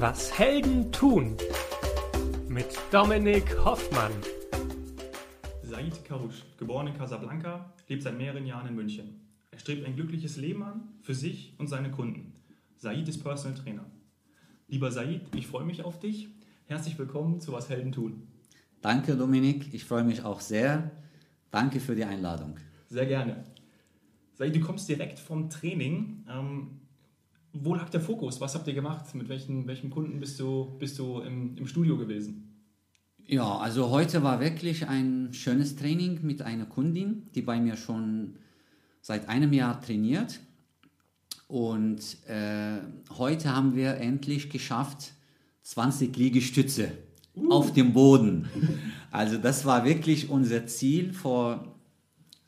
Was Helden tun mit Dominik Hoffmann. Said Karouche, geboren in Casablanca, lebt seit mehreren Jahren in München. Er strebt ein glückliches Leben an, für sich und seine Kunden. Said ist Personal Trainer. Lieber Said, ich freue mich auf dich. Herzlich willkommen zu Was Helden tun. Danke, Dominik. Ich freue mich auch sehr. Danke für die Einladung. Sehr gerne. Said, du kommst direkt vom Training. Ähm, wo lag der Fokus? Was habt ihr gemacht? Mit welchen, welchen Kunden bist du, bist du im, im Studio gewesen? Ja, also heute war wirklich ein schönes Training mit einer Kundin, die bei mir schon seit einem Jahr trainiert. Und äh, heute haben wir endlich geschafft, 20 Liegestütze uh. auf dem Boden. Also das war wirklich unser Ziel vor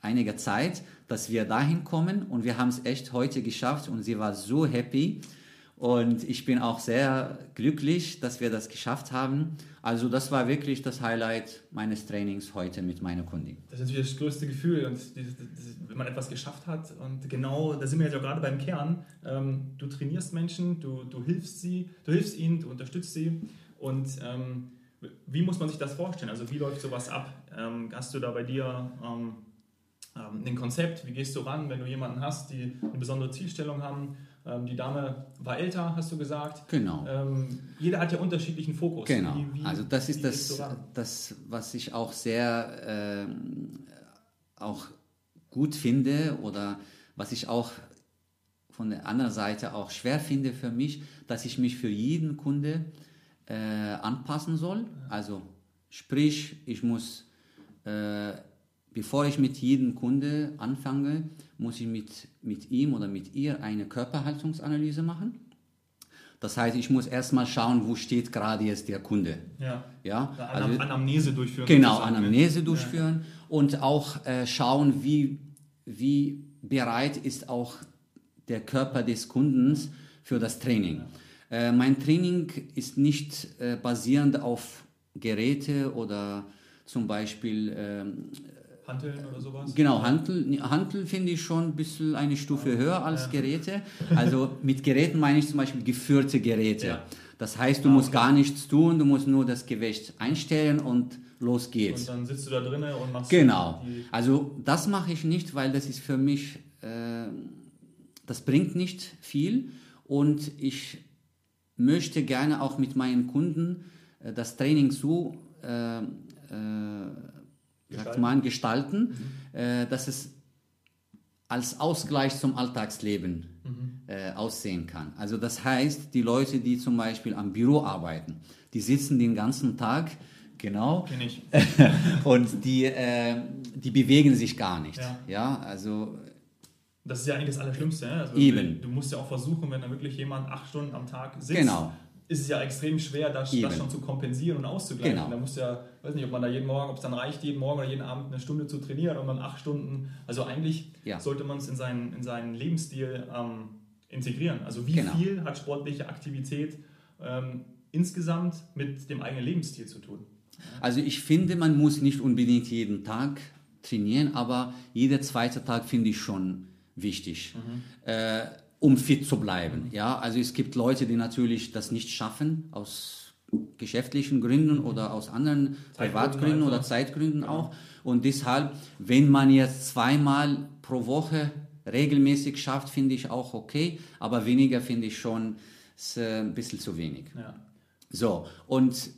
einiger Zeit dass wir dahin kommen und wir haben es echt heute geschafft und sie war so happy und ich bin auch sehr glücklich, dass wir das geschafft haben. Also das war wirklich das Highlight meines Trainings heute mit meiner Kundin. Das ist natürlich das größte Gefühl, und wenn man etwas geschafft hat. Und genau, da sind wir jetzt auch gerade beim Kern. Ähm, du trainierst Menschen, du, du hilfst sie, du hilfst ihnen, du unterstützt sie. Und ähm, wie muss man sich das vorstellen? Also wie läuft sowas ab? Ähm, hast du da bei dir ähm, ein Konzept, wie gehst du ran, wenn du jemanden hast, die eine besondere Zielstellung haben. Ähm, die Dame war älter, hast du gesagt. Genau. Ähm, jeder hat ja unterschiedlichen Fokus. Genau. Wie, wie, also das ist das, das, was ich auch sehr äh, auch gut finde oder was ich auch von der anderen Seite auch schwer finde für mich, dass ich mich für jeden Kunde äh, anpassen soll. Also sprich, ich muss äh, bevor ich mit jedem Kunde anfange, muss ich mit, mit ihm oder mit ihr eine Körperhaltungsanalyse machen. Das heißt, ich muss erstmal schauen, wo steht gerade jetzt der Kunde. Ja. ja? Also, Anamnese durchführen. Genau, ne? Anamnese durchführen ja. und auch äh, schauen, wie, wie bereit ist auch der Körper des Kundens für das Training. Äh, mein Training ist nicht äh, basierend auf Geräte oder zum Beispiel ähm, Hanteln oder sowas? Genau, Hantel, Hantel finde ich schon ein bisschen eine Stufe höher als ja. Geräte. Also mit Geräten meine ich zum Beispiel geführte Geräte. Ja. Das heißt, du ah, musst okay. gar nichts tun, du musst nur das Gewicht einstellen und los geht's. Und dann sitzt du da drinnen und machst Genau. Also das mache ich nicht, weil das ist für mich, äh, das bringt nicht viel und ich möchte gerne auch mit meinen Kunden äh, das Training so äh, sagt man, gestalten, mhm. dass es als Ausgleich zum Alltagsleben mhm. äh, aussehen kann. Also das heißt, die Leute, die zum Beispiel am Büro arbeiten, die sitzen den ganzen Tag, genau, und die, äh, die bewegen sich gar nicht. Ja, ja also das ist ja eigentlich das Allerschlimmste. Also Eben. Du musst ja auch versuchen, wenn da wirklich jemand acht Stunden am Tag sitzt, genau ist es ja extrem schwer, das, das, schon zu kompensieren und auszugleichen. Genau. Da muss ja, weiß nicht, ob man da jeden Morgen, ob es dann reicht, jeden Morgen oder jeden Abend eine Stunde zu trainieren und dann acht Stunden. Also eigentlich ja. sollte man es in seinen, in seinen Lebensstil ähm, integrieren. Also wie genau. viel hat sportliche Aktivität ähm, insgesamt mit dem eigenen Lebensstil zu tun? Also ich finde, man muss nicht unbedingt jeden Tag trainieren, aber jeder zweite Tag finde ich schon wichtig. Mhm. Äh, um fit zu bleiben. Ja, also es gibt Leute, die natürlich das nicht schaffen aus geschäftlichen Gründen oder aus anderen Privatgründen oder Zeitgründen auch. Und deshalb, wenn man jetzt zweimal pro Woche regelmäßig schafft, finde ich auch okay, aber weniger finde ich schon äh, ein bisschen zu wenig. Ja. So, und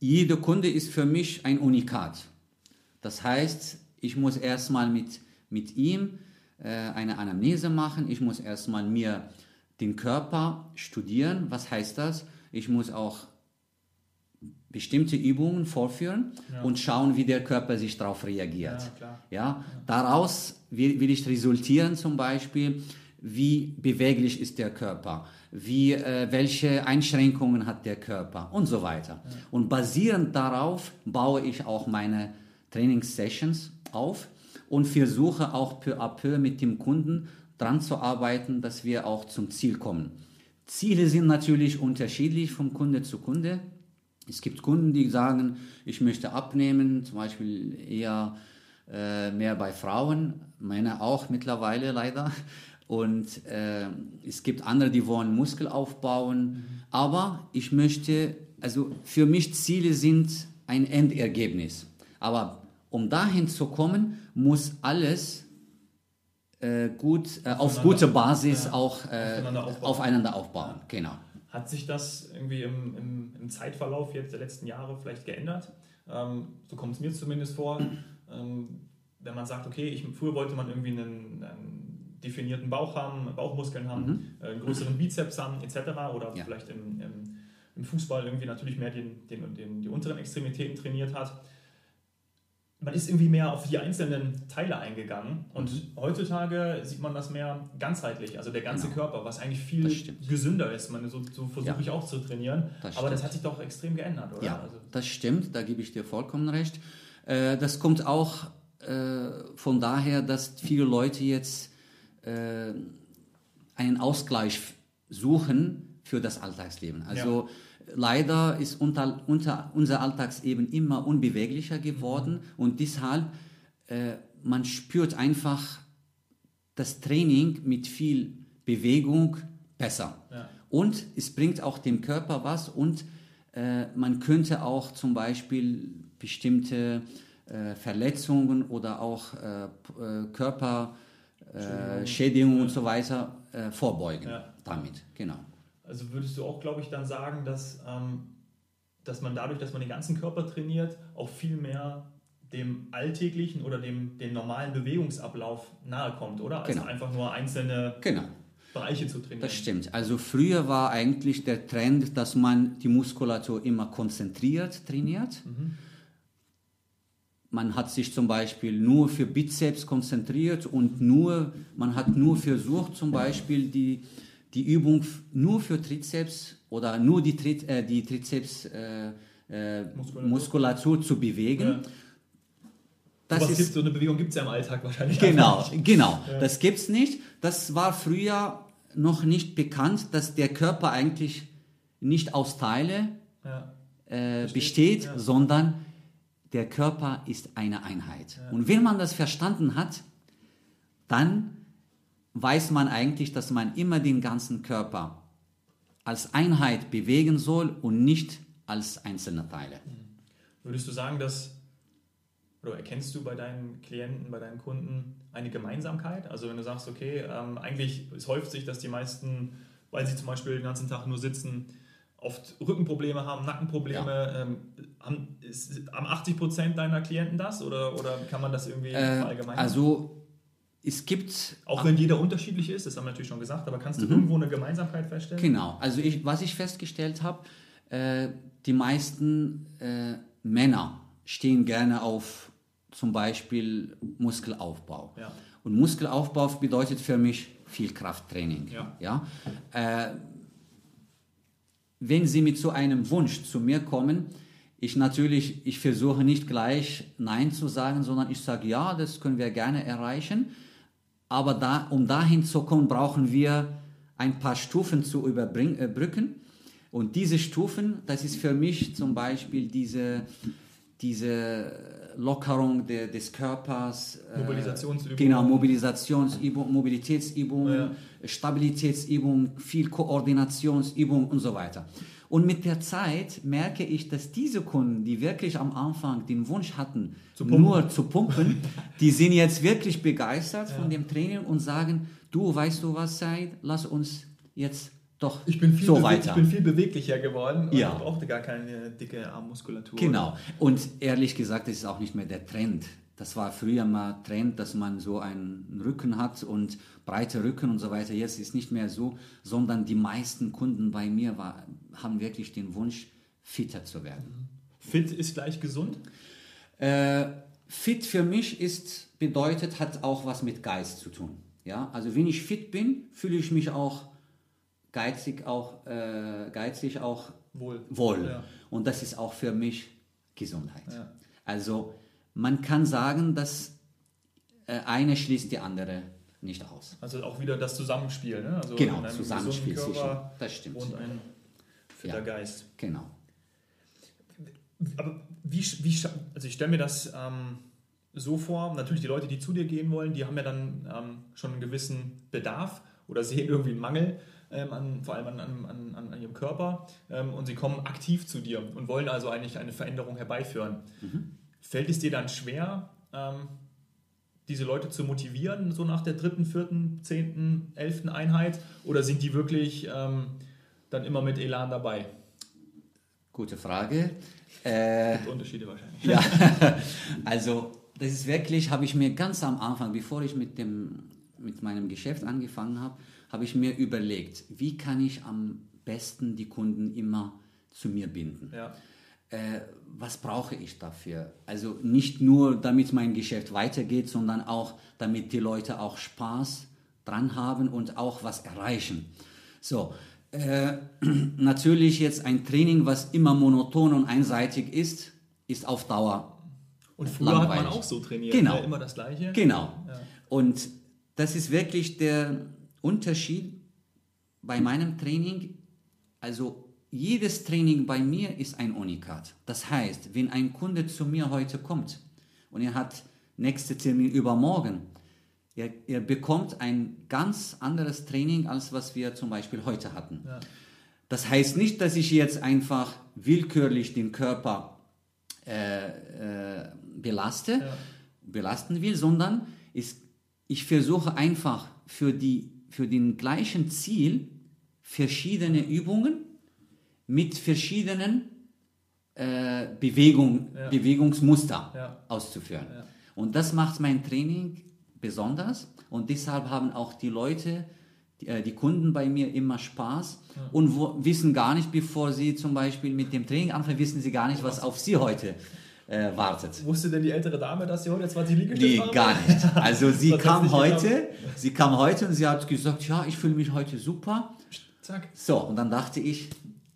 jeder Kunde ist für mich ein Unikat. Das heißt, ich muss erstmal mit, mit ihm eine Anamnese machen. Ich muss erstmal mir den Körper studieren. Was heißt das? Ich muss auch bestimmte Übungen vorführen ja. und schauen, wie der Körper sich darauf reagiert. Ja, ja, Daraus will, will, ich resultieren zum Beispiel, wie beweglich ist der Körper, wie, äh, welche Einschränkungen hat der Körper und so weiter. Ja. Und basierend darauf baue ich auch meine Trainingssessions auf und versuche auch peu à peu mit dem Kunden dran zu arbeiten, dass wir auch zum Ziel kommen. Ziele sind natürlich unterschiedlich vom Kunde zu Kunde. Es gibt Kunden, die sagen, ich möchte abnehmen, zum Beispiel eher äh, mehr bei Frauen, Männer auch mittlerweile leider. Und äh, es gibt andere, die wollen Muskel aufbauen. Mhm. Aber ich möchte, also für mich Ziele sind ein Endergebnis. Aber um dahin zu kommen, muss alles äh, gut, äh, auf gute Basis ja, auch äh, aufeinander aufbauen. aufeinander aufbauen. Genau. Hat sich das irgendwie im, im, im Zeitverlauf jetzt der letzten Jahre vielleicht geändert? Ähm, so kommt es mir zumindest vor. Ähm, wenn man sagt, okay, ich, früher wollte man irgendwie einen, einen definierten Bauch haben, Bauchmuskeln haben, äh, einen größeren Bizeps haben, etc. Oder Ja. vielleicht im, im, im Fußball irgendwie natürlich mehr den, den, den, die unteren Extremitäten trainiert hat. Man ist irgendwie mehr auf die einzelnen Teile eingegangen und heutzutage sieht man das mehr ganzheitlich, also der ganze Genau. Körper, was eigentlich viel gesünder ist. Man, so so versuche Ja. ich auch zu trainieren. Das aber das hat sich doch extrem geändert, oder? Ja, Also, das stimmt, da gebe ich dir vollkommen recht. Äh, das kommt auch äh, von daher, dass viele Leute jetzt äh, einen Ausgleich suchen für das Alltagsleben. Also leider ist unter, unter unser Alltagsleben immer unbeweglicher geworden und deshalb äh, man spürt einfach das Training mit viel Bewegung besser. Ja. Und es bringt auch dem Körper was und äh, man könnte auch zum Beispiel bestimmte äh, Verletzungen oder auch äh, äh, Körperschädigungen äh, Schädigungen und so weiter vorbeugen Ja. damit. Genau. Also würdest du auch, glaube ich, dann sagen, dass, ähm, dass man dadurch, dass man den ganzen Körper trainiert, auch viel mehr dem alltäglichen oder dem, dem normalen Bewegungsablauf nahe kommt, oder? Als Genau. einfach nur einzelne Genau. Bereiche zu trainieren. Das stimmt. Also früher war eigentlich der Trend, dass man die Muskulatur immer konzentriert trainiert. Man hat sich zum Beispiel nur für Bizeps konzentriert und nur, man hat nur versucht zum Beispiel die, die Übung nur für Trizeps oder nur die, Tri äh, die Trizeps äh, äh, Muskulatur. Muskulatur. zu bewegen. Ja. Das ist gibt, so eine Bewegung gibt es ja im Alltag wahrscheinlich. Genau, genau. Das gibt's nicht. Das war früher noch nicht bekannt, dass der Körper eigentlich nicht aus Teile Ja. äh, besteht, Ja. sondern der Körper ist eine Einheit. Und wenn man das verstanden hat, dann weiß man eigentlich, dass man immer den ganzen Körper als Einheit bewegen soll und nicht als einzelne Teile. Würdest du sagen, dass, oder erkennst du bei deinen Klienten, bei deinen Kunden eine Gemeinsamkeit? Also wenn du sagst, okay, ähm, eigentlich es häuft sich, dass die meisten, weil sie zum Beispiel den ganzen Tag nur sitzen, oft Rückenprobleme haben, Nackenprobleme. Ähm, haben, ist, haben 80 Prozent deiner Klienten das oder, oder kann man das irgendwie Äh, verallgemeinern? also es gibt Auch wenn jeder unterschiedlich ist, das haben wir natürlich schon gesagt, aber kannst du Mhm. irgendwo eine Gemeinsamkeit feststellen? Genau, also ich, was ich festgestellt habe, äh, die meisten äh, Männer stehen gerne auf zum Beispiel Muskelaufbau. Ja. Und Muskelaufbau bedeutet für mich viel Krafttraining. Ja. Ja? Äh, wenn Sie mit so einem Wunsch zu mir kommen, ich natürlich, ich versuche nicht gleich Nein zu sagen, sondern ich sage, ja, das können wir gerne erreichen. Aber da, um dahin zu kommen, brauchen wir ein paar Stufen zu überbrücken. Und diese Stufen, das ist für mich zum Beispiel diese, diese Lockerung de, des Körpers. äh, Mobilisationsübungen. Genau, Mobilisationsübung, Mobilitätsübungen, Ja. Stabilitätsübungen, viel Koordinationsübungen und so weiter. Und mit der Zeit merke ich, dass diese Kunden, die wirklich am Anfang den Wunsch hatten, Zu nur zu pumpen, die sind jetzt wirklich begeistert von dem Training und sagen, du, weißt du was, Said, lass uns jetzt doch Ich bin, viel so weiter. ich bin viel beweglicher geworden und Ja. ich brauchte gar keine dicke Armmuskulatur. Genau. Und ehrlich gesagt, das ist auch nicht mehr der Trend. Das war früher mal Trend, dass man so einen Rücken hat und breite Rücken und so weiter. Jetzt ist nicht mehr so, sondern die meisten Kunden bei mir war, haben wirklich den Wunsch, fitter zu werden. Fit ist gleich gesund. Äh, fit für mich ist, bedeutet, hat auch was mit Geist zu tun. Ja? Also wenn ich fit bin, fühle ich mich auch geizig, auch, äh, geizig auch Wohl. wohl. Ja. Und das ist auch für mich Gesundheit. Ja. Also man kann sagen, dass äh, eine schließt die andere nicht aus. Also auch wieder das Zusammenspiel. Ne? Also Genau, Zusammenspiel sicher. Das stimmt. Und ein fitter Ja. Geist. Genau. Aber wie, wie also ich stelle mir das ähm, so vor, natürlich die Leute, die zu dir gehen wollen, die haben ja dann ähm, schon einen gewissen Bedarf. oder sehen irgendwie einen Mangel, ähm, an, vor allem an, an, an, an ihrem Körper ähm, und sie kommen aktiv zu dir und wollen also eigentlich eine Veränderung herbeiführen. Mhm. Fällt es dir dann schwer, ähm, diese Leute zu motivieren, so nach der dritten, vierten, zehnten, elften Einheit? Oder sind die wirklich ähm, dann immer mit Elan dabei? Gute Frage. Äh, Unterschiede wahrscheinlich. Ja, also das ist wirklich, habe ich mir ganz am Anfang, bevor ich mit, dem, mit meinem Geschäft angefangen habe, habe ich mir überlegt, wie kann ich am besten die Kunden immer zu mir binden. Ja. Äh, was brauche ich dafür? Also nicht nur, damit mein Geschäft weitergeht, sondern auch, damit die Leute auch Spaß dran haben und auch was erreichen. So, äh, natürlich jetzt ein Training, was immer monoton und einseitig ist, ist auf Dauer. Und früher langweilig. hat man auch so trainiert, genau. Ne? immer das Gleiche. Genau. Ja. Und das ist wirklich der Unterschied bei meinem Training. Also jedes Training bei mir ist ein Unikat. Das heißt, wenn ein Kunde zu mir heute kommt und er hat nächste Termin übermorgen, er, er bekommt ein ganz anderes Training, als was wir zum Beispiel heute hatten. Ja. Das heißt nicht, dass ich jetzt einfach willkürlich den Körper äh, äh, belaste, ja. belasten will, sondern ist, ich versuche einfach für, die, für den gleichen Ziel verschiedene Übungen mit verschiedenen äh, Bewegung, ja. Bewegungsmuster auszuführen. Und das macht mein Training besonders und deshalb haben auch die Leute, die, äh, die Kunden bei mir immer Spaß ja. und wo, wissen gar nicht, bevor sie zum Beispiel mit dem Training anfangen, wissen sie gar nicht, was auf sie heute äh, wartet. Wusste denn die ältere Dame, dass sie heute 20 Liegestütze Nee, gar nicht. Also sie kam heute, sie kam heute und sie hat gesagt, ja, ich fühle mich heute super. Zack. So, und dann dachte ich,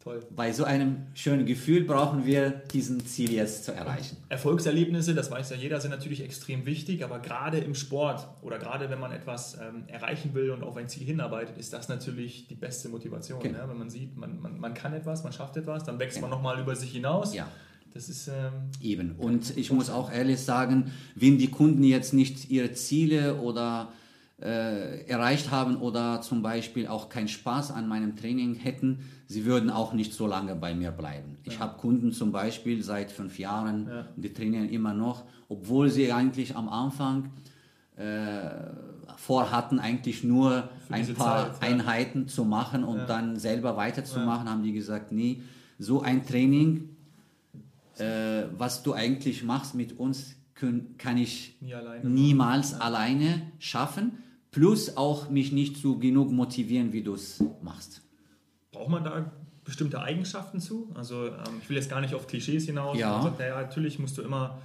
Toll. Bei so einem schönen Gefühl brauchen wir diesen Ziel jetzt zu erreichen. Erfolgserlebnisse, das weiß ja jeder, sind natürlich extrem wichtig, aber gerade im Sport oder gerade wenn man etwas ähm, erreichen will und auf ein Ziel hinarbeitet, ist das natürlich die beste Motivation. Genau. Ne? Wenn man sieht, man, man, man kann etwas, man schafft etwas, dann wächst genau. man nochmal über sich hinaus. Ja. Das ist ähm, eben. Und ich muss auch ehrlich sagen, wenn die Kunden jetzt nicht ihre Ziele oder äh, erreicht haben oder zum Beispiel auch keinen Spaß an meinem Training hätten, sie würden auch nicht so lange bei mir bleiben. Ich habe Kunden zum Beispiel seit fünf Jahren, ja. die trainieren immer noch, obwohl sie eigentlich am Anfang äh, vorhatten, eigentlich nur ein paar Zeit, ja. Einheiten zu machen und dann selber weiterzumachen, haben die gesagt, nee, so ein Training, äh, was du eigentlich machst mit uns, können, kann ich Nie alleine niemals alleine schaffen plus auch mich nicht so genug motivieren, wie du es machst. Braucht man da bestimmte Eigenschaften zu? Also ähm, ich will jetzt gar nicht auf Klischees hinaus. Ja. Sagt, naja, natürlich musst du immer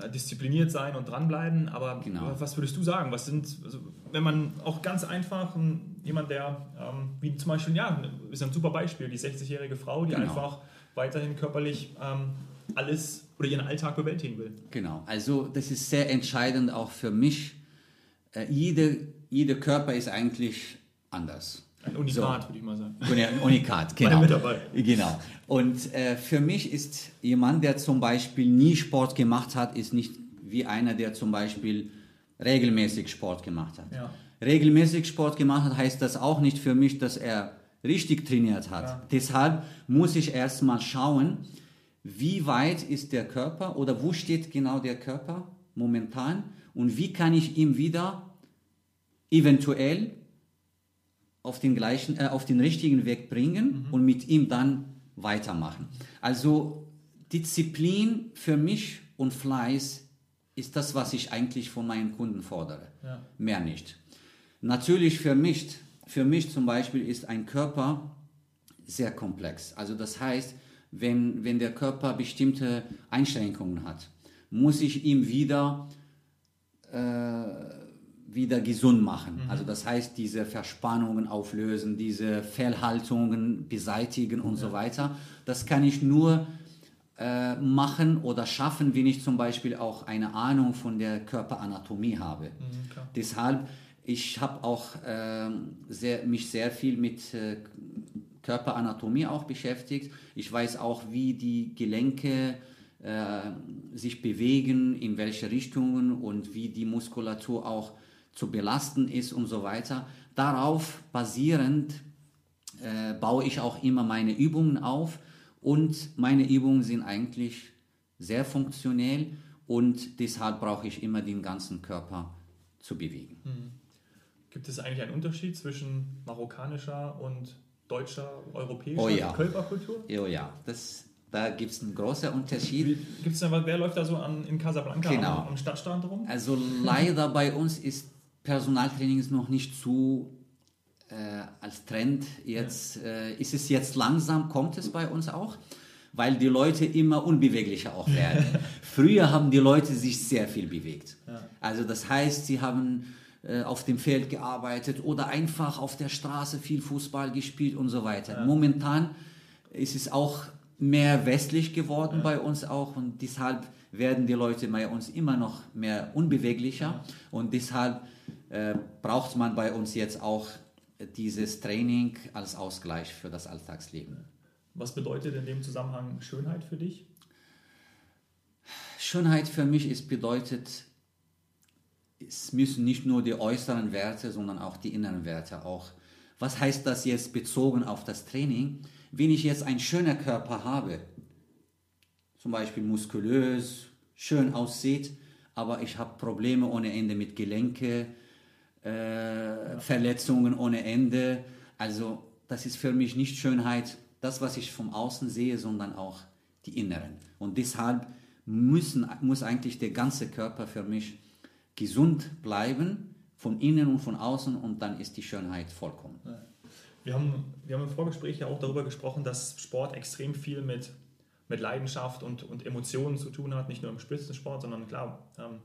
äh, diszipliniert sein und dranbleiben, aber genau. was würdest du sagen? Was sind, also, wenn man auch ganz einfach ein, jemand, der, ähm, wie zum Beispiel, ja, ist ein super Beispiel, die 60-jährige Frau, die genau. einfach weiterhin körperlich ähm, alles oder ihren Alltag bewältigen will. Genau, also das ist sehr entscheidend auch für mich, äh, jede, jeder Körper ist eigentlich anders. Ein Unikat, so. würde ich mal sagen. Ein Unikat, genau. genau. Und äh, für mich ist jemand, der zum Beispiel nie Sport gemacht hat, ist nicht wie einer, der zum Beispiel regelmäßig Sport gemacht hat. Ja. Regelmäßig Sport gemacht hat, heißt das auch nicht für mich, dass er richtig trainiert hat. Ja. Deshalb muss ich erstmal schauen, wie weit ist der Körper oder wo steht genau der Körper momentan und wie kann ich ihm wieder eventuell auf den, gleichen, äh, auf den richtigen Weg bringen mhm. und mit ihm dann weitermachen. Also Disziplin für mich und Fleiß ist das, was ich eigentlich von meinen Kunden fordere. Ja. Mehr nicht. Natürlich für mich, für mich zum Beispiel ist ein Körper sehr komplex. Also das heißt, wenn, wenn der Körper bestimmte Einschränkungen hat, muss ich ihm wieder äh, wieder gesund machen. Mhm. Also das heißt, diese Verspannungen auflösen, diese Fehlhaltungen beseitigen und ja. so weiter. Das kann ich nur äh, machen oder schaffen, wenn ich zum Beispiel auch eine Ahnung von der Körperanatomie habe. Mhm, Deshalb, ich habe auch äh, sehr, mich sehr viel mit äh, Körperanatomie auch beschäftigt. Ich weiß auch, wie die Gelenke äh, sich bewegen, in welche Richtungen und wie die Muskulatur auch zu belasten ist und so weiter, darauf basierend äh, baue ich auch immer meine Übungen auf und meine Übungen sind eigentlich sehr funktionell und deshalb brauche ich immer den ganzen Körper zu bewegen. Mhm. Gibt es eigentlich einen Unterschied zwischen marokkanischer und deutscher, europäischer oh ja. Körperkultur? Oh ja, das, da gibt es einen großen Unterschied. Gibt's denn, wer läuft da so an, in Casablanca genau. am, am Stadtstrand rum? Also leider bei uns ist Personaltraining noch nicht zu äh, als Trend. Jetzt äh, ist es jetzt langsam, kommt es bei uns auch, weil die Leute immer unbeweglicher auch werden. Früher haben die Leute sich sehr viel bewegt. Ja. Also das heißt, sie haben äh, auf dem Feld gearbeitet oder einfach auf der Straße viel Fußball gespielt und so weiter. Ja. Momentan ist es auch mehr westlich geworden ja. bei uns auch und deshalb werden die Leute bei uns immer noch mehr unbeweglicher und deshalb äh, braucht man bei uns jetzt auch dieses Training als Ausgleich für das Alltagsleben. Was bedeutet in dem Zusammenhang Schönheit für dich? Schönheit für mich ist bedeutet es müssen nicht nur die äußeren Werte, sondern auch die inneren Werte auch. Was heißt das jetzt bezogen auf das Training? Wenn ich jetzt einen schönen Körper habe, zum Beispiel muskulös, schön aussieht, aber ich habe Probleme ohne Ende mit Gelenke, äh, Verletzungen ohne Ende. Also das ist für mich nicht Schönheit, das, was ich vom Außen sehe, sondern auch die Inneren. Und deshalb müssen, muss eigentlich der ganze Körper für mich gesund bleiben, von innen und von außen, und dann ist die Schönheit vollkommen. Wir haben, wir haben im Vorgespräch ja auch darüber gesprochen, dass Sport extrem viel mit, mit Leidenschaft und, und Emotionen zu tun hat, nicht nur im Spitzensport, sondern klar, ähm,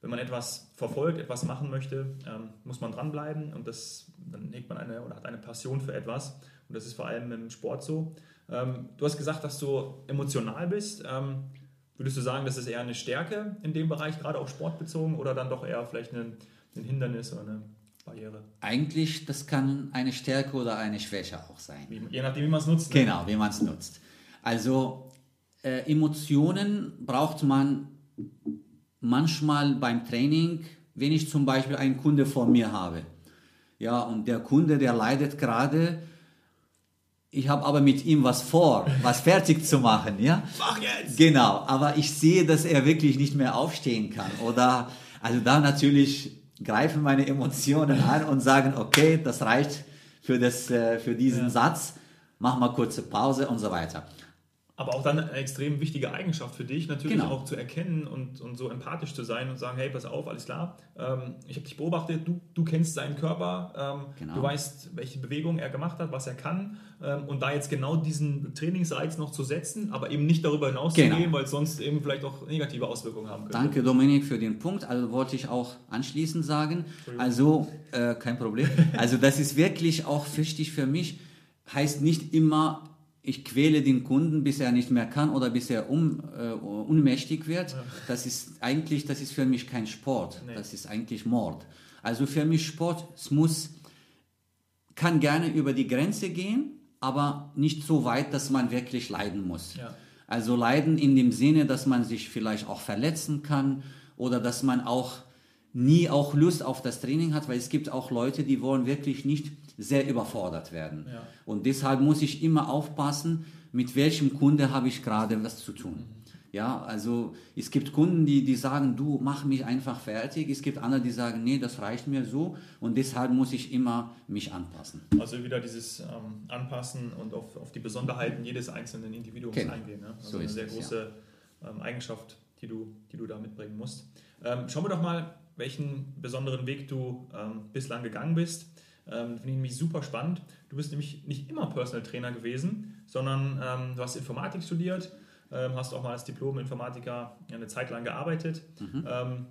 wenn man etwas verfolgt, etwas machen möchte, ähm, muss man dranbleiben und das, dann hegt man eine oder hat eine Passion für etwas. Und das ist vor allem im Sport so. Ähm, du hast gesagt, dass du emotional bist. Ähm, Würdest du sagen, das ist eher eine Stärke in dem Bereich, gerade auf Sport bezogen, oder dann doch eher vielleicht ein, ein Hindernis oder eine Barriere? Eigentlich, das kann eine Stärke oder eine Schwäche auch sein. Wie, je nachdem, wie man es nutzt. Ne? Genau, wie man es nutzt. Also äh, Emotionen braucht man manchmal beim Training, wenn ich zum Beispiel einen Kunde vor mir habe. Ja, und der Kunde, der leidet gerade ich habe aber mit ihm was vor, was fertig zu machen, ja? Mach jetzt! Genau, aber ich sehe, dass er wirklich nicht mehr aufstehen kann. Oder, also da natürlich greifen meine Emotionen an und sagen, okay, das reicht für, das, äh, für diesen ja. Satz, mach mal kurze Pause und so weiter. Aber auch dann eine extrem wichtige Eigenschaft für dich, natürlich genau. auch zu erkennen und, und so empathisch zu sein und sagen, hey, pass auf, alles klar, ähm, ich habe dich beobachtet, du, du kennst seinen Körper, ähm, genau. du weißt, welche Bewegung er gemacht hat, was er kann ähm, und da jetzt genau diesen Trainingsreiz noch zu setzen, aber eben nicht darüber hinaus genau. zu gehen, weil es sonst eben vielleicht auch negative Auswirkungen haben könnte. Danke Dominik für den Punkt, also wollte ich auch anschließend sagen, also äh, kein Problem, also das ist wirklich auch wichtig für mich, heißt nicht immer ich quäle den Kunden, bis er nicht mehr kann oder bis er um, äh, unmächtig wird. Ja. Das ist eigentlich, das ist für mich kein Sport. Nee. Das ist eigentlich Mord. Also für mich Sport, es muss, kann gerne über die Grenze gehen, aber nicht so weit, dass man wirklich leiden muss. Ja. Also leiden in dem Sinne, dass man sich vielleicht auch verletzen kann oder dass man auch nie auch Lust auf das Training hat, weil es gibt auch Leute, die wollen wirklich nicht sehr überfordert werden. Ja. Und deshalb muss ich immer aufpassen, mit welchem Kunde habe ich gerade was zu tun. Mhm. Ja, also es gibt Kunden, die, die sagen, du mach mich einfach fertig. Es gibt andere, die sagen, nee, das reicht mir so und deshalb muss ich immer mich anpassen. Also wieder dieses ähm, Anpassen und auf, auf die Besonderheiten jedes einzelnen Individuums genau. eingehen. Ne? Also so eine sehr es, große ja. ähm, Eigenschaft, die du, die du da mitbringen musst. Ähm, schauen wir doch mal, welchen besonderen Weg du ähm, bislang gegangen bist. Ähm, Finde ich nämlich super spannend. Du bist nämlich nicht immer Personal Trainer gewesen, sondern ähm, du hast Informatik studiert, ähm, hast auch mal als Diplom-Informatiker eine Zeit lang gearbeitet. Mhm. Ähm,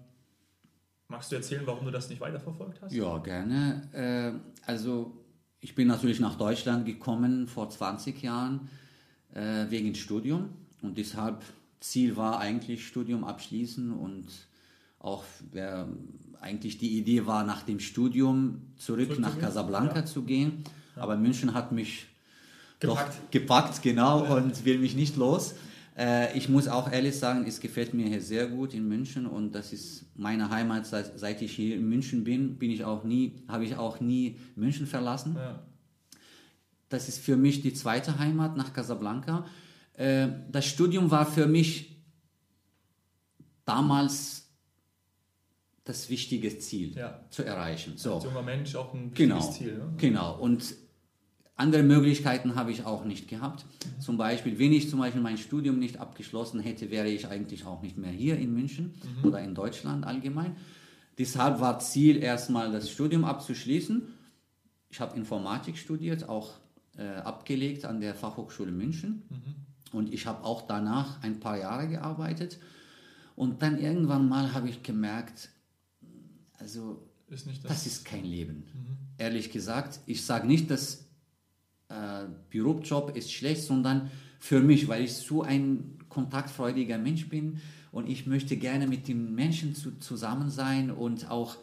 magst du erzählen, warum du das nicht weiterverfolgt hast? Ja, gerne. Äh, also ich bin natürlich nach Deutschland gekommen vor 20 Jahren äh, wegen Studium und deshalb Ziel war eigentlich Studium abschließen und auch wer eigentlich die Idee war, nach dem Studium zurück, zurück nach Casablanca ja. zu gehen. Ja. Aber München hat mich gepackt, doch gepackt genau, ja. und will mich nicht los. Äh, ich muss auch ehrlich sagen, es gefällt mir hier sehr gut in München und das ist meine Heimat. Seit, seit ich hier in München bin, bin ich auch nie, habe ich auch nie München verlassen. Das ist für mich die zweite Heimat nach Casablanca. Äh, das Studium war für mich damals das wichtige Ziel Ja. zu erreichen. So. Als junger Mensch auch ein wichtiges Genau, Ziel. Ne? genau. Und andere Möglichkeiten habe ich auch nicht gehabt. Zum Beispiel, wenn ich zum Beispiel mein Studium nicht abgeschlossen hätte, wäre ich eigentlich auch nicht mehr hier in München oder in Deutschland allgemein. Deshalb war Ziel erstmal das Studium abzuschließen. Ich habe Informatik studiert, auch äh, abgelegt an der Fachhochschule München. Und ich habe auch danach ein paar Jahre gearbeitet. Und dann irgendwann mal habe ich gemerkt, also Ist nicht das. das ist kein Leben. Ehrlich gesagt, ich sage nicht, dass äh, Bürojob ist schlecht, sondern für mich, weil ich so ein kontaktfreudiger Mensch bin und ich möchte gerne mit den Menschen zu, zusammen sein und auch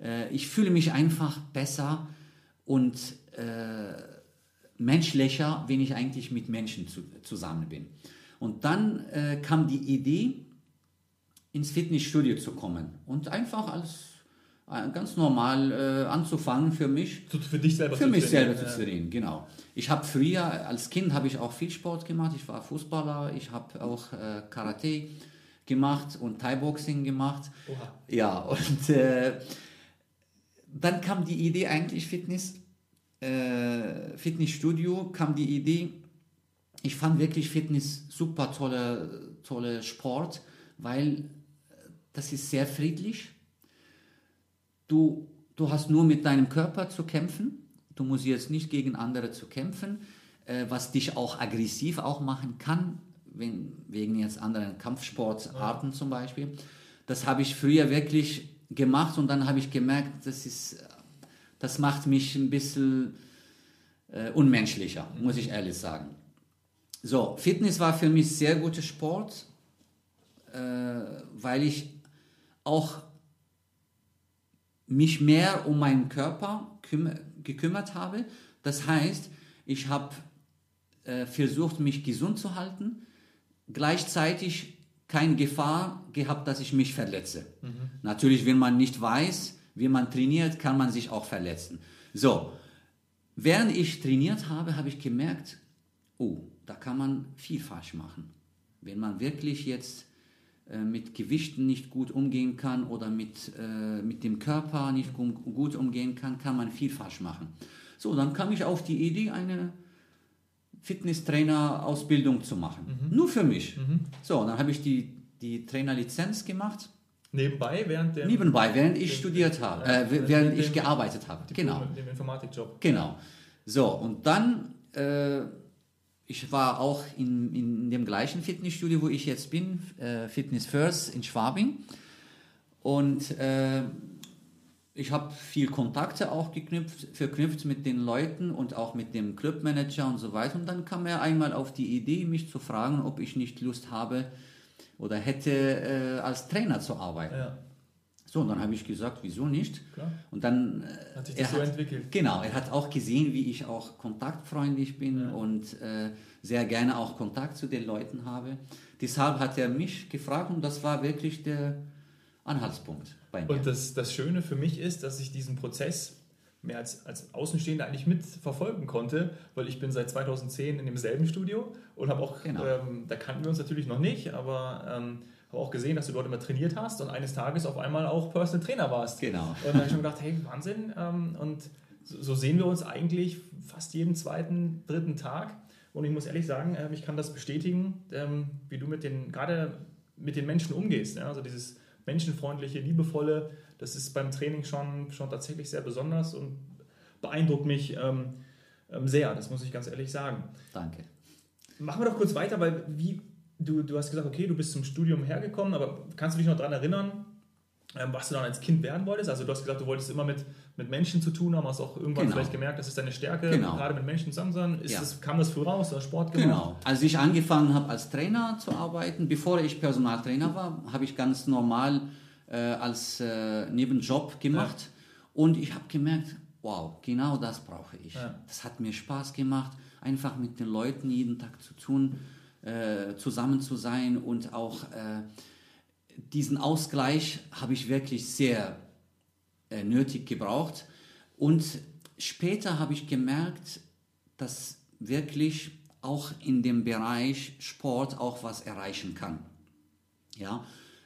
äh, ich fühle mich einfach besser und äh, menschlicher, wenn ich eigentlich mit Menschen zu, zusammen bin. Und dann äh, kam die Idee, ins Fitnessstudio zu kommen und einfach als ganz normal äh, anzufangen für mich. Für, dich selber Für zu mich trainieren, selber zu trainieren, genau. Ich habe früher, als Kind habe ich auch viel Sport gemacht. Ich war Fußballer, ich habe auch äh, Karate gemacht und Thai-Boxing gemacht. Oha. Ja, und äh, dann kam die Idee eigentlich Fitness, äh, Fitnessstudio, kam die Idee, ich fand wirklich Fitness super tolle, tolle Sport, weil äh, das ist sehr friedlich. Du, du hast nur mit deinem Körper zu kämpfen. Du musst jetzt nicht gegen andere zu kämpfen, äh, was dich auch aggressiv auch machen kann, wenn, wegen jetzt anderen Kampfsportarten zum Beispiel. Das habe ich früher wirklich gemacht und dann habe ich gemerkt, das ist, das macht mich ein bisschen äh, unmenschlicher, muss ich ehrlich sagen. So, Fitness war für mich sehr guter Sport, äh, weil ich auch mich mehr um meinen Körper küm- gekümmert habe. Das heißt, ich habe äh, versucht, mich gesund zu halten, gleichzeitig keine Gefahr gehabt, dass ich mich verletze. Natürlich, wenn man nicht weiß, wie man trainiert, kann man sich auch verletzen. So, während ich trainiert habe, habe ich gemerkt, oh, da kann man viel falsch machen. Wenn man wirklich jetzt mit Gewichten nicht gut umgehen kann oder mit, äh, mit dem Körper nicht gu- gut umgehen kann, kann man viel falsch machen. So, dann kam ich auf die Idee, eine Fitnesstrainer-Ausbildung zu machen. Nur für mich. So, dann habe ich die, die Trainerlizenz gemacht. Nebenbei, während der Nebenbei, während ich studiert habe, Ja, äh, während ich gearbeitet habe. Genau. dem Informatikjob. Genau. So, und dann, äh, ich war auch in, in dem gleichen Fitnessstudio, wo ich jetzt bin, äh, Fitness First in Schwabing. Und äh, ich habe viel Kontakte auch geknüpft, verknüpft mit den Leuten und auch mit dem Clubmanager und so weiter. Und dann kam er einmal auf die Idee, mich zu fragen, ob ich nicht Lust habe oder hätte, äh, als Trainer zu arbeiten. Ja, So, und dann habe ich gesagt, wieso nicht? klar. Und dann äh, Hat sich er das so entwickelt. Genau, er hat auch gesehen, wie ich auch kontaktfreundlich bin Ja. und äh, sehr gerne auch Kontakt zu den Leuten habe. Deshalb hat er mich gefragt und das war wirklich der Anhaltspunkt bei mir. Und das, das Schöne für mich ist, dass ich diesen Prozess mehr als, als Außenstehender eigentlich mitverfolgen konnte, weil ich bin seit 2010 in demselben Studio und habe auch, Genau. ähm, da kannten wir uns natürlich noch nicht, aber ähm, habe auch gesehen, dass du dort immer trainiert hast und eines Tages auf einmal auch Personal Trainer warst. Genau. Und dann habe ich schon gedacht, hey, Wahnsinn. Ähm, und so, sehen wir uns eigentlich fast jeden zweiten, dritten Tag. Und ich muss ehrlich sagen, ähm, ich kann das bestätigen, ähm, wie du mit den, gerade mit den Menschen umgehst. Also dieses menschenfreundliche, liebevolle, das ist beim Training schon, schon tatsächlich sehr besonders und beeindruckt mich ähm, ähm, sehr, das muss ich ganz ehrlich sagen. Danke. Machen wir doch kurz weiter, weil wie du, du hast gesagt, okay, du bist zum Studium hergekommen, aber kannst du dich noch daran erinnern, ähm, was du dann als Kind werden wolltest? Also du hast gesagt, du wolltest immer mit, mit Menschen zu tun haben, hast auch irgendwann Genau. vielleicht gemerkt, das ist deine Stärke, Genau. gerade mit Menschen zusammen sein. Ist Ja. das, kam das früh raus, hast Sport gemacht? Genau. Als ich angefangen habe als Trainer zu arbeiten, bevor ich Personaltrainer war, habe ich ganz normal äh, als äh, Nebenjob gemacht und ich habe gemerkt, wow, genau das brauche ich. Ja. Das hat mir Spaß gemacht, einfach mit den Leuten jeden Tag zu tun, äh, zusammen zu sein und auch äh, diesen Ausgleich habe ich wirklich sehr äh, nötig gebraucht. Und später habe ich gemerkt, dass wirklich auch in dem Bereich Sport auch was erreichen kann. Ja,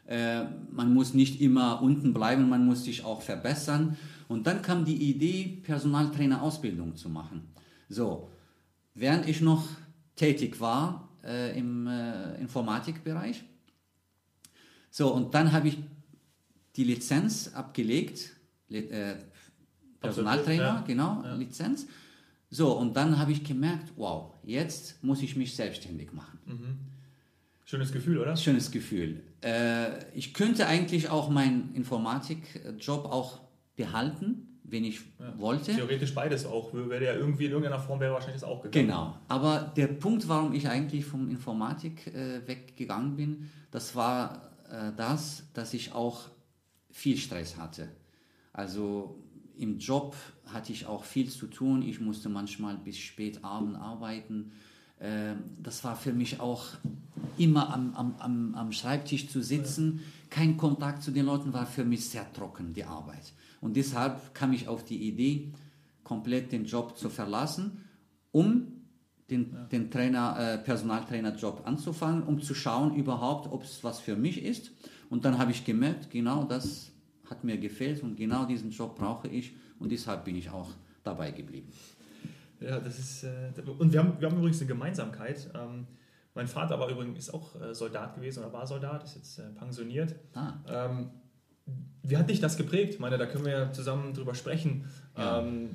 äh, man muss nicht immer unten bleiben, man muss sich auch verbessern. Und dann kam die Idee, Personaltrainer-Ausbildung zu machen. So, während ich noch tätig war äh, im äh, Informatikbereich, so, und dann habe ich die Lizenz abgelegt, äh, Personaltrainer, ja. genau, ja. Lizenz. So, und dann habe ich gemerkt, wow, jetzt muss ich mich selbstständig machen. Mhm. Schönes Gefühl, oder? Schönes Gefühl. Äh, ich könnte eigentlich auch meinen Informatikjob auch behalten, wenn ich ja. wollte. Theoretisch beides auch. Wäre ja irgendwie in irgendeiner Form wäre wahrscheinlich das auch gegangen. Genau. Aber der Punkt, warum ich eigentlich vom Informatik äh, weggegangen bin, das war äh, das, dass ich auch viel Stress hatte. Also im Job hatte ich auch viel zu tun. Ich musste manchmal bis spät abend arbeiten. Ähm, das war für mich auch immer am, am, am Schreibtisch zu sitzen. Kein Kontakt zu den Leuten war für mich sehr trocken, die Arbeit. Und deshalb kam ich auf die Idee, komplett den Job zu verlassen, um den, ja. den Trainer, äh, Personaltrainer-Job anzufangen, um zu schauen überhaupt, ob es was für mich ist. Und dann habe ich gemerkt, genau das hat mir gefällt und genau diesen Job brauche ich und deshalb bin ich auch dabei geblieben. Ja, das ist. Äh, und wir haben, wir haben übrigens eine Gemeinsamkeit. Ähm, mein Vater war übrigens ist auch äh, Soldat gewesen oder war Soldat, ist jetzt äh, pensioniert. Ah. Ähm, wie hat dich das geprägt? Ich meine, da können wir ja zusammen drüber sprechen. Ja. Ähm,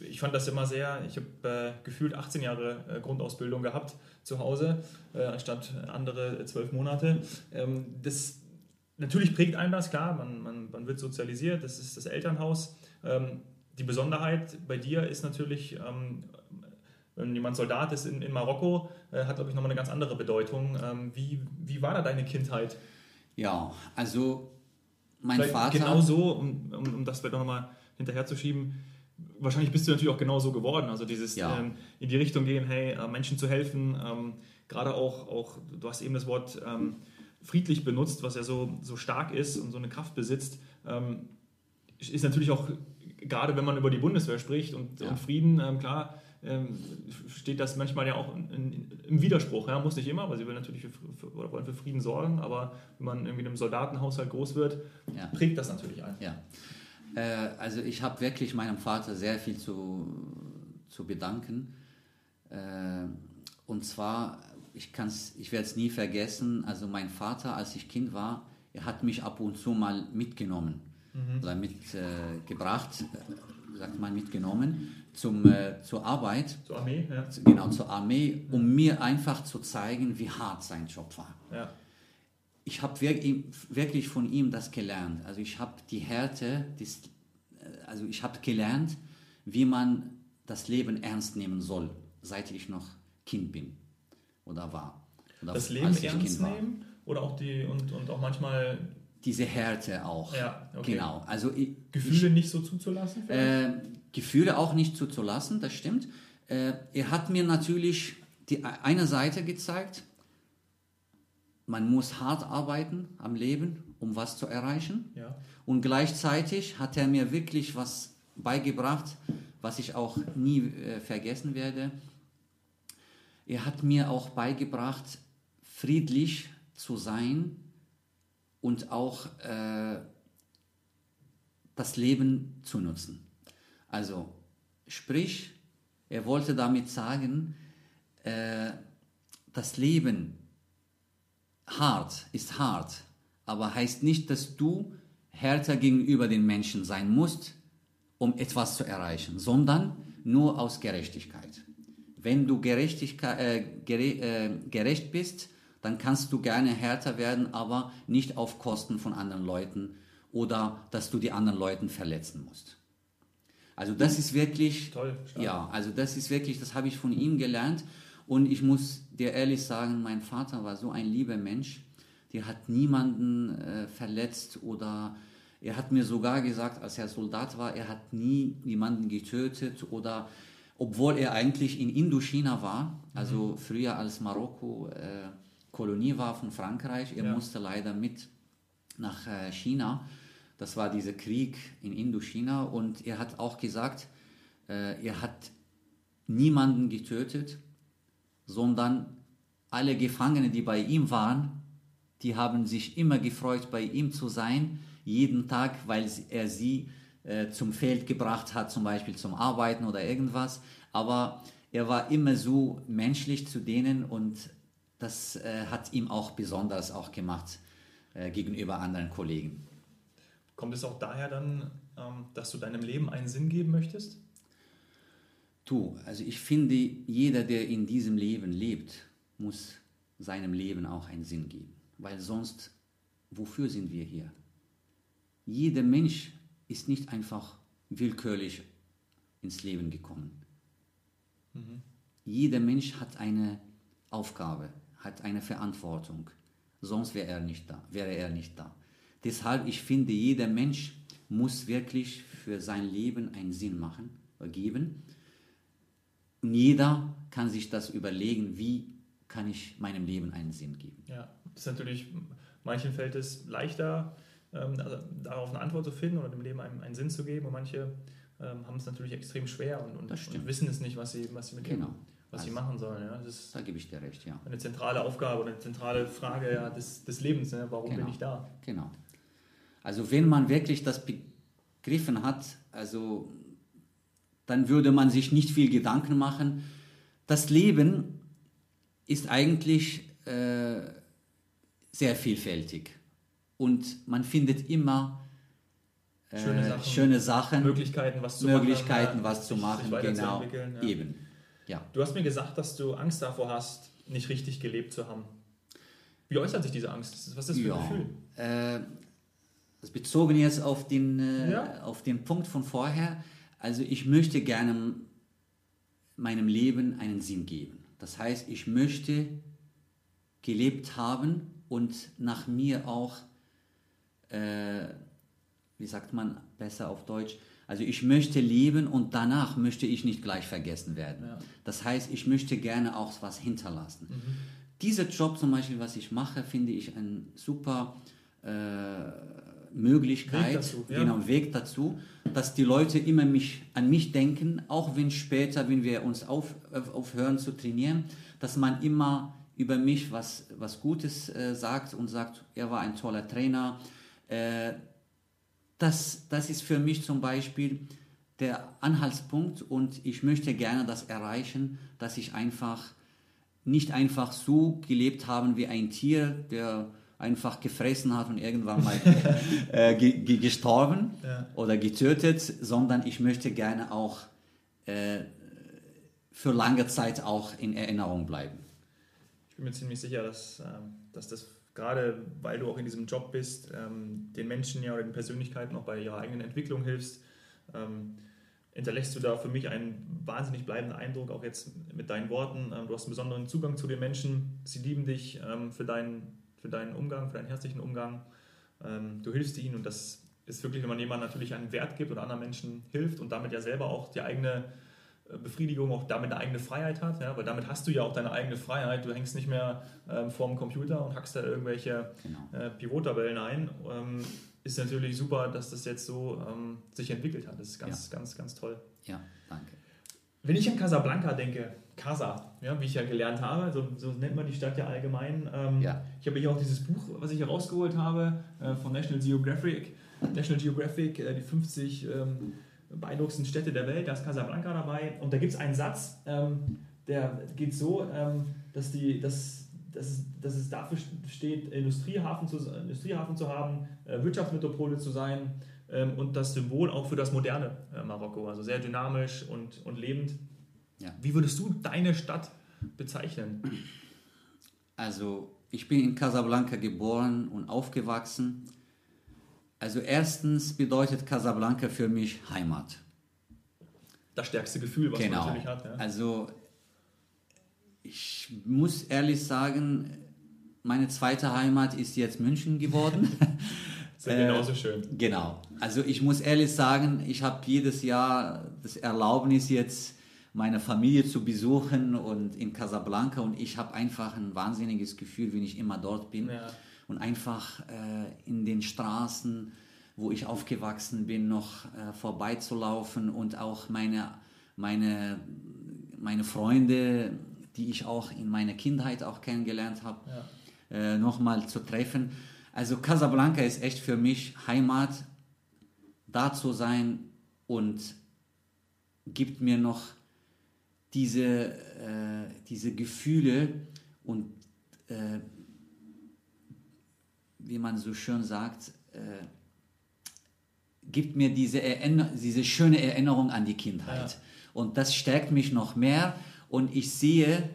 ich fand das immer sehr, ich habe äh, gefühlt 18 Jahre äh, Grundausbildung gehabt zu Hause, äh, anstatt andere zwölf Monate. Ähm, das natürlich prägt einen das, klar, man, man, man wird sozialisiert, das ist das Elternhaus. Die Besonderheit bei dir ist natürlich, ähm, wenn jemand Soldat ist in, in Marokko, äh, hat, glaube ich, nochmal eine ganz andere Bedeutung. Ähm, wie, wie war da deine Kindheit? Ja, also mein Vielleicht Vater. Genau so, um, um, um das vielleicht nochmal hinterher zu schieben. Wahrscheinlich bist du natürlich auch genau so geworden. Also dieses ja. ähm, in die Richtung gehen, hey, äh, Menschen zu helfen, ähm, gerade auch, auch, du hast eben das Wort ähm, friedlich benutzt, was ja so, so stark ist und so eine Kraft besitzt, ähm, ist natürlich auch, gerade wenn man über die Bundeswehr spricht und, ja. und Frieden, ähm, klar, ähm, steht das manchmal ja auch in, in, im Widerspruch. Ja? Muss nicht immer, aber sie will natürlich für, für, oder wollen für Frieden sorgen, aber wenn man irgendwie in einem Soldatenhaushalt groß wird, ja. prägt das natürlich ein. Ja. Äh, also ich habe wirklich meinem Vater sehr viel zu, zu bedanken. Äh, und zwar ich, ich werde es nie vergessen, also mein Vater, als ich Kind war, er hat mich ab und zu mal mitgenommen. Oder mitgebracht, äh, sagt man mitgenommen, zum, äh, zur Arbeit. Zur Armee, ja. Genau, zur Armee, um mhm. mir einfach zu zeigen, wie hart sein Job war. Ja. Ich habe wirklich, wirklich von ihm das gelernt. Also ich habe die Härte, das, äh, also ich habe gelernt, wie man das Leben ernst nehmen soll, seit ich noch Kind bin oder war. Oder das Leben ernst nehmen oder auch die und, und auch manchmal diese Härte auch. Ja, okay. Genau. Also ich, Gefühle ich, nicht so zuzulassen? Äh, Gefühle auch nicht zuzulassen, das stimmt. Äh, er hat mir natürlich die eine Seite gezeigt. Man muss hart arbeiten am Leben, um was zu erreichen. Ja. Und gleichzeitig hat er mir wirklich was beigebracht, was ich auch nie äh, vergessen werde. Er hat mir auch beigebracht, friedlich zu sein und auch äh, das Leben zu nutzen. Also sprich, er wollte damit sagen, äh, das Leben hart ist hart, aber heißt nicht, dass du härter gegenüber den Menschen sein musst, um etwas zu erreichen, sondern nur aus Gerechtigkeit. Wenn du äh, gere, äh, gerecht bist, dann kannst du gerne härter werden, aber nicht auf Kosten von anderen Leuten oder dass du die anderen Leuten verletzen musst. Also das ist wirklich, Toll, ja, also das ist wirklich, das habe ich von ihm gelernt. Und ich muss dir ehrlich sagen, mein Vater war so ein lieber Mensch, der hat niemanden äh, verletzt oder er hat mir sogar gesagt, als er Soldat war, er hat nie jemanden getötet oder obwohl er eigentlich in Indochina war, also früher als Marokko äh, Kolonie war von Frankreich. Er Ja. musste leider mit nach äh, China. Das war dieser Krieg in Indochina und er hat auch gesagt, äh, er hat niemanden getötet, sondern alle Gefangene, die bei ihm waren, die haben sich immer gefreut, bei ihm zu sein, jeden Tag, weil er sie äh, zum Feld gebracht hat, zum Beispiel zum Arbeiten oder irgendwas. Aber er war immer so menschlich zu denen und das äh, hat ihm auch besonders auch gemacht äh, gegenüber anderen Kollegen. Kommt es auch daher dann, ähm, dass du deinem Leben einen Sinn geben möchtest? Du, also ich finde, jeder, der in diesem Leben lebt, muss seinem Leben auch einen Sinn geben. Weil sonst, wofür sind wir hier? Jeder Mensch ist nicht einfach willkürlich ins Leben gekommen. Jeder Mensch hat eine Aufgabe, hat eine Verantwortung. Sonst wäre er nicht da, wäre er nicht da. Deshalb, ich finde, jeder Mensch muss wirklich für sein Leben einen Sinn machen, äh, geben. Und jeder kann sich das überlegen, wie kann ich meinem Leben einen Sinn geben. Ja, das ist natürlich, manchen fällt es leichter, ähm, also darauf eine Antwort zu finden oder dem Leben einen, einen Sinn zu geben und manche ähm, haben es natürlich extrem schwer und, und, und wissen es nicht, was sie, was sie mit Genau. dem, was sie Also- machen sollen. Ja. Das ist Da gebe ich dir recht, ja. eine zentrale Aufgabe oder eine zentrale Frage ja, des, des Lebens. Ne? Warum bin Genau. ich da? Genau. Also wenn man wirklich das begriffen hat, also dann würde man sich nicht viel Gedanken machen. Das Leben ist eigentlich äh, sehr vielfältig und man findet immer äh, Schöne Sachen. schöne Sachen, Möglichkeiten, was zu Möglichkeiten, machen, was zu machen, genau, ja. eben. Ja. Du hast mir gesagt, dass du Angst davor hast, nicht richtig gelebt zu haben. Wie äußert sich diese Angst? Was ist das für ein Gefühl? Äh, das bezogen jetzt auf den, äh, Ja. auf den Punkt von vorher. Also ich möchte gerne meinem Leben einen Sinn geben. Das heißt, ich möchte gelebt haben und nach mir auch, äh, wie sagt man besser auf Deutsch, also ich möchte leben und danach möchte ich nicht gleich vergessen werden. Ja. Das heißt, ich möchte gerne auch was hinterlassen. Mhm. Dieser Job zum Beispiel, was ich mache, finde ich eine super äh, Möglichkeit, Weg dazu, ja. genau, Weg dazu, dass die Leute immer mich, an mich denken, auch wenn später, wenn wir uns auf, auf, aufhören zu trainieren, dass man immer über mich was, was Gutes äh, sagt und sagt, er war ein toller Trainer. Äh, das, das ist für mich zum Beispiel der Anhaltspunkt und ich möchte gerne das erreichen, dass ich einfach nicht einfach so gelebt haben wie ein Tier, der einfach gefressen hat und irgendwann mal äh, ge ge gestorben Ja. oder getötet, sondern ich möchte gerne auch äh, für lange Zeit auch in Erinnerung bleiben. Ich bin mir ziemlich sicher, dass, ähm, dass das gerade, weil du auch in diesem Job bist, ähm, den Menschen ja oder den Persönlichkeiten auch bei ihrer eigenen Entwicklung hilfst, ähm, hinterlässt du da für mich einen wahnsinnig bleibenden Eindruck, auch jetzt mit deinen Worten. Du hast einen besonderen Zugang zu den Menschen, sie lieben dich für, deinen, für deinen Umgang, für deinen herzlichen Umgang. Du hilfst ihnen und das ist wirklich, wenn man jemandem natürlich einen Wert gibt oder anderen Menschen hilft und damit ja selber auch die eigene Befriedigung, auch damit eine eigene Freiheit hat, ja, weil damit hast du ja auch deine eigene Freiheit. Du hängst nicht mehr ähm, vorm Computer und hackst da irgendwelche Genau. äh, Pivottabellen ein. Ähm, ist natürlich super, dass das jetzt so ähm, sich entwickelt hat. Das ist ganz, ganz, ganz toll. Ja, danke. Wenn ich an Casablanca denke, Casa, ja, wie ich ja gelernt habe, so, so nennt man die Stadt ja allgemein. Ähm, Ja. Ich habe hier auch dieses Buch, was ich hier rausgeholt habe, äh, von National Geographic. National Geographic, äh, die 50 ähm, beeindruckendsten Städte der Welt, da ist Casablanca dabei. Und da gibt es einen Satz, ähm, der geht so, ähm, dass, die, dass, dass, es, dass es dafür steht, Industriehafen zu, Industriehafen zu haben, äh, Wirtschaftsmetropole zu sein ähm, und das Symbol auch für das moderne äh, Marokko, also sehr dynamisch und, und lebend. Ja. Wie würdest du deine Stadt bezeichnen? Also ich bin in Casablanca geboren und aufgewachsen. Also erstens bedeutet Casablanca für mich Heimat. Das stärkste Gefühl, was man genau. natürlich hat. Ja. Also ich muss ehrlich sagen, meine zweite Heimat ist jetzt München geworden. ist ja äh, genauso schön. Genau. Also ich muss ehrlich sagen, ich habe jedes Jahr das Erlaubnis jetzt meine Familie zu besuchen und in Casablanca und ich habe einfach ein wahnsinniges Gefühl, wenn ich immer dort bin Ja. Und einfach äh, in den Straßen, wo ich aufgewachsen bin, noch äh, vorbeizulaufen und auch meine, meine, meine Freunde, die ich auch in meiner Kindheit auch kennengelernt habe, äh, nochmal zu treffen. Also Casablanca ist echt für mich Heimat, da zu sein und gibt mir noch diese, äh, diese Gefühle und äh, wie man so schön sagt, äh, gibt mir diese, Erinner diese schöne Erinnerung an die Kindheit. Und das stärkt mich noch mehr und ich sehe,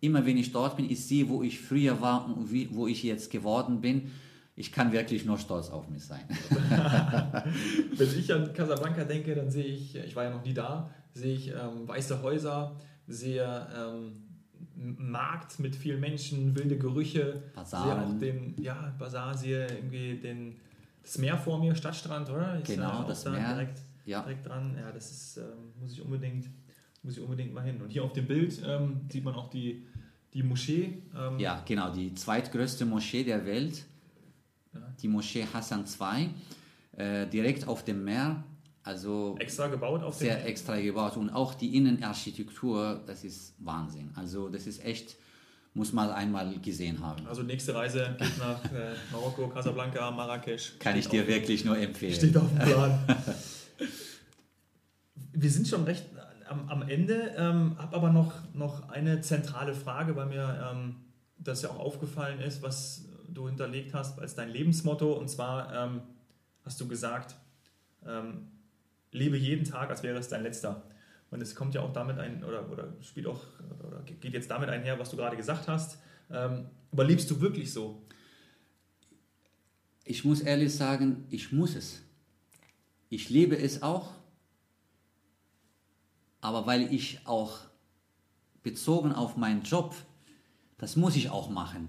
immer wenn ich dort bin, ich sehe, wo ich früher war und wie, wo ich jetzt geworden bin. Ich kann wirklich nur stolz auf mich sein. Wenn ich an Casablanca denke, dann sehe ich, ich war ja noch nie da, sehe ich ähm, weiße Häuser, sehe ähm, Markt mit vielen Menschen, wilde Gerüche, sehe auch den, ja, Bazar, sehe irgendwie den, das Meer vor mir, Stadtstrand, oder? Ist Genau, das da Meer, Direkt, ja. direkt dran. Ja, das ist, ähm, muss ich unbedingt, muss ich unbedingt mal hin. Und hier auf dem Bild ähm, sieht man auch die, die Moschee. Ähm, Ja, genau, die zweitgrößte Moschee der Welt, Ja. die Moschee Hassan II, äh, direkt auf dem Meer, also Extra gebaut auf sehr dem extra gebaut und auch die Innenarchitektur, das ist Wahnsinn. Also das ist echt, muss man einmal gesehen haben. Also nächste Reise geht nach äh, Marokko, Casablanca, Marrakesch. Kann ich dir wirklich nur empfehlen. Steht auf dem Plan. Wir sind schon recht am, am Ende, ähm, habe aber noch, noch eine zentrale Frage, weil mir ähm, das ja auch aufgefallen ist, was du hinterlegt hast als dein Lebensmotto. Und zwar ähm, hast du gesagt, ähm, lebe jeden Tag, als wäre es dein letzter. Und es kommt ja auch damit ein, oder, oder spielt auch, oder geht jetzt damit einher, was du gerade gesagt hast. Ähm, aber lebst du wirklich so? Ich muss ehrlich sagen, ich muss es. Ich lebe es auch, aber weil ich auch bezogen auf meinen Job, das muss ich auch machen.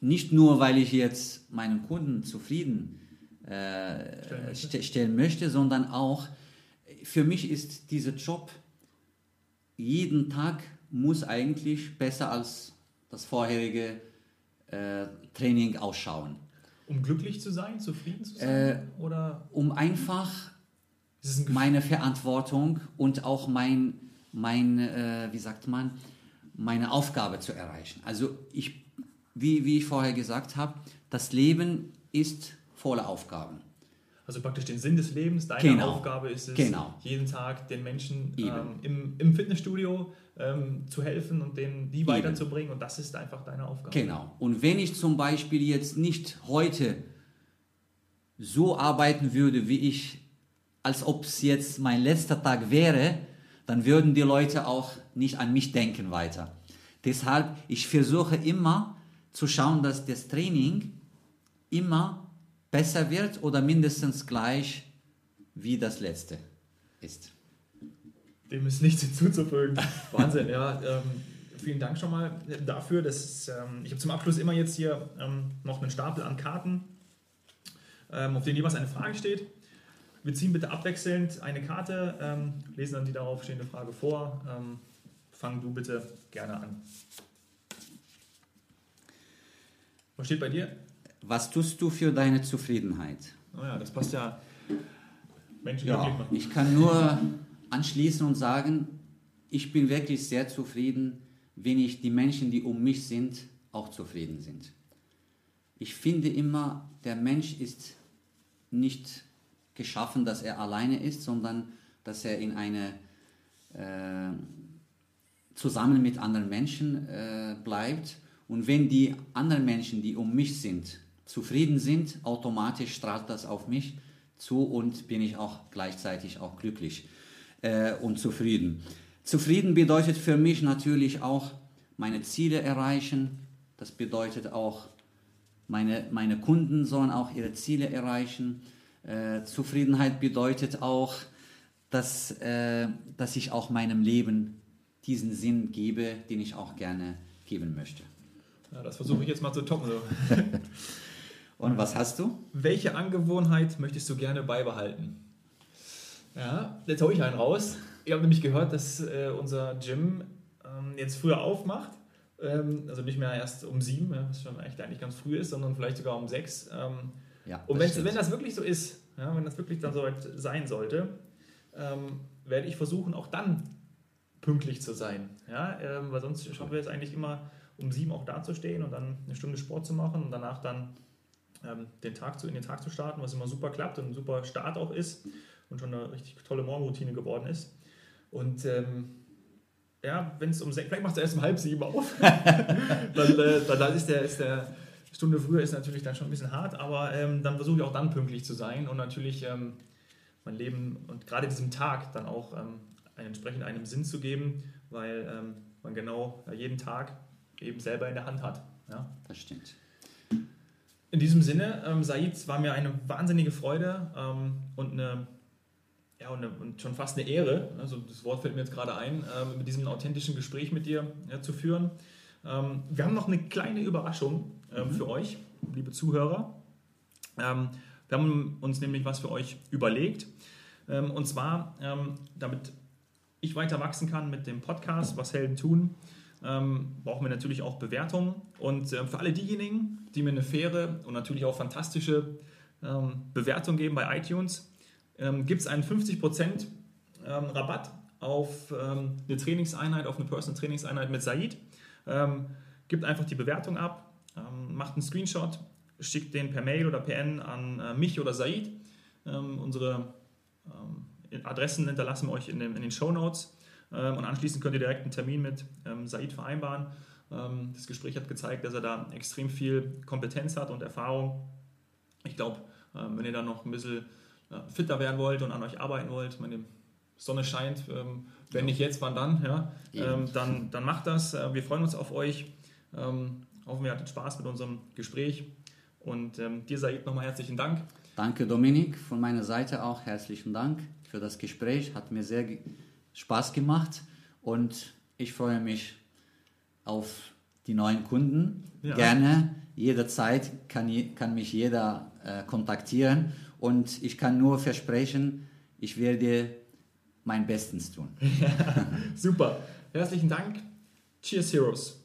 Nicht nur, weil ich jetzt meinen Kunden zufrieden äh, Stellen möchte. st stellen möchte, sondern auch, für mich ist dieser Job jeden Tag muss eigentlich besser als das vorherige äh, Training ausschauen. Um glücklich zu sein, zufrieden zu sein? Äh, oder um einfach ein meine Verantwortung und auch mein, mein äh, wie sagt man, meine Aufgabe zu erreichen. Also ich, wie, wie ich vorher gesagt habe, das Leben ist voller Aufgaben. Also praktisch den Sinn des Lebens, deine Genau. Aufgabe ist es, Genau. jeden Tag den Menschen Eben. ähm, im, im Fitnessstudio ähm, zu helfen und denen die weiterzubringen. Und das ist einfach deine Aufgabe. Genau. Und wenn ich zum Beispiel jetzt nicht heute so arbeiten würde, wie ich, als ob es jetzt mein letzter Tag wäre, dann würden die Leute auch nicht an mich denken weiter. Deshalb, ich versuche immer zu schauen, dass das Training immer besser wird oder mindestens gleich wie das letzte ist. Dem ist nichts hinzuzufügen. Wahnsinn, ja. Ähm, vielen Dank schon mal dafür. Das ist, ähm, ich habe zum Abschluss immer jetzt hier ähm, noch einen Stapel an Karten, ähm, auf denen jeweils eine Frage steht. Wir ziehen bitte abwechselnd eine Karte, ähm, lesen dann die darauf stehende Frage vor. Ähm, fang du bitte gerne an. Was steht bei dir? Was tust du für deine Zufriedenheit? Naja, das passt ja. Menschen Ja, ich kann nur anschließen und sagen, ich bin wirklich sehr zufrieden, wenn ich die Menschen, die um mich sind, auch zufrieden sind. Ich finde immer, der Mensch ist nicht geschaffen, dass er alleine ist, sondern dass er in eine äh, zusammen mit anderen Menschen äh, bleibt. Und wenn die anderen Menschen, die um mich sind, zufrieden sind, automatisch strahlt das auf mich zu und bin ich auch gleichzeitig auch glücklich äh, und zufrieden. Zufrieden bedeutet für mich natürlich auch meine Ziele erreichen. Das bedeutet auch, meine, meine Kunden sollen auch ihre Ziele erreichen. Äh, Zufriedenheit bedeutet auch, dass, äh, dass ich auch meinem Leben diesen Sinn gebe, den ich auch gerne geben möchte. Ja, das versuche ich jetzt mal zu toppen. So. Und was hast du? Welche Angewohnheit möchtest du gerne beibehalten? Ja, jetzt hau ich einen raus. Ich habe nämlich gehört, dass äh, unser Gym ähm, jetzt früher aufmacht. Ähm, also nicht mehr erst um sieben, was schon echt eigentlich ganz früh ist, sondern vielleicht sogar um sechs. Ähm, Ja, und wenn, wenn das wirklich so ist, ja, wenn das wirklich dann so weit sein sollte, ähm, werde ich versuchen, auch dann pünktlich zu sein. Ja, ähm, weil sonst schaffen wir es eigentlich immer, um sieben auch dazustehen und dann eine Stunde Sport zu machen und danach dann den Tag zu, in den Tag zu starten, was immer super klappt und ein super Start auch ist und schon eine richtig tolle Morgenroutine geworden ist. Und ähm, ja, wenn es um sechs, vielleicht machst du erst um halb sieben auf, dann, äh, dann, ist der, ist der Stunde früher ist natürlich dann schon ein bisschen hart, aber ähm, dann versuche ich auch dann pünktlich zu sein und natürlich ähm, mein Leben und gerade diesem Tag dann auch ähm, entsprechend einem Sinn zu geben, weil ähm, man genau jeden Tag eben selber in der Hand hat. Ja. Das stimmt. In diesem Sinne, ähm, Said, war mir eine wahnsinnige Freude ähm, und, eine, ja, und, eine, und schon fast eine Ehre, also das Wort fällt mir jetzt gerade ein, ähm, mit diesem authentischen Gespräch mit dir ja, zu führen. Ähm, wir haben noch eine kleine Überraschung ähm, für euch, liebe Zuhörer. Ähm, wir haben uns nämlich was für euch überlegt. Ähm, und zwar, ähm, damit ich weiter wachsen kann mit dem Podcast, was Helden tun, ähm, brauchen wir natürlich auch Bewertungen. Und ähm, für alle diejenigen, die mir eine faire und natürlich auch fantastische ähm, Bewertung geben bei iTunes, ähm, gibt es einen 50% ähm, Rabatt auf ähm, eine Trainingseinheit, auf eine Personal Trainingseinheit mit Said. Ähm, gibt einfach die Bewertung ab, ähm, macht einen Screenshot, schickt den per Mail oder PN an äh, mich oder Said. Unsere Adressen hinterlassen wir euch in, den- in den Show Notes. Ähm, und anschließend könnt ihr direkt einen Termin mit ähm, Said vereinbaren. Ähm, das Gespräch hat gezeigt, dass er da extrem viel Kompetenz hat und Erfahrung. Ich glaube, wenn ihr dann noch ein bisschen ja, fitter werden wollt und an euch arbeiten wollt, meine, die Sonne scheint, wenn nicht jetzt, wann dann, ja, dann, dann macht das. Äh, wir freuen uns auf euch. Hoffen, ihr hattet Spaß mit unserem Gespräch. Und ähm, dir, Said, nochmal herzlichen Dank. Danke, Dominik. Von meiner Seite auch herzlichen Dank für das Gespräch. Hat mir sehr ge- Spaß gemacht und ich freue mich auf die neuen Kunden. Ja. Gerne, jederzeit kann, kann mich jeder äh, kontaktieren und ich kann nur versprechen, ich werde mein Bestens tun. Super. Herzlichen Dank. Cheers, Heroes.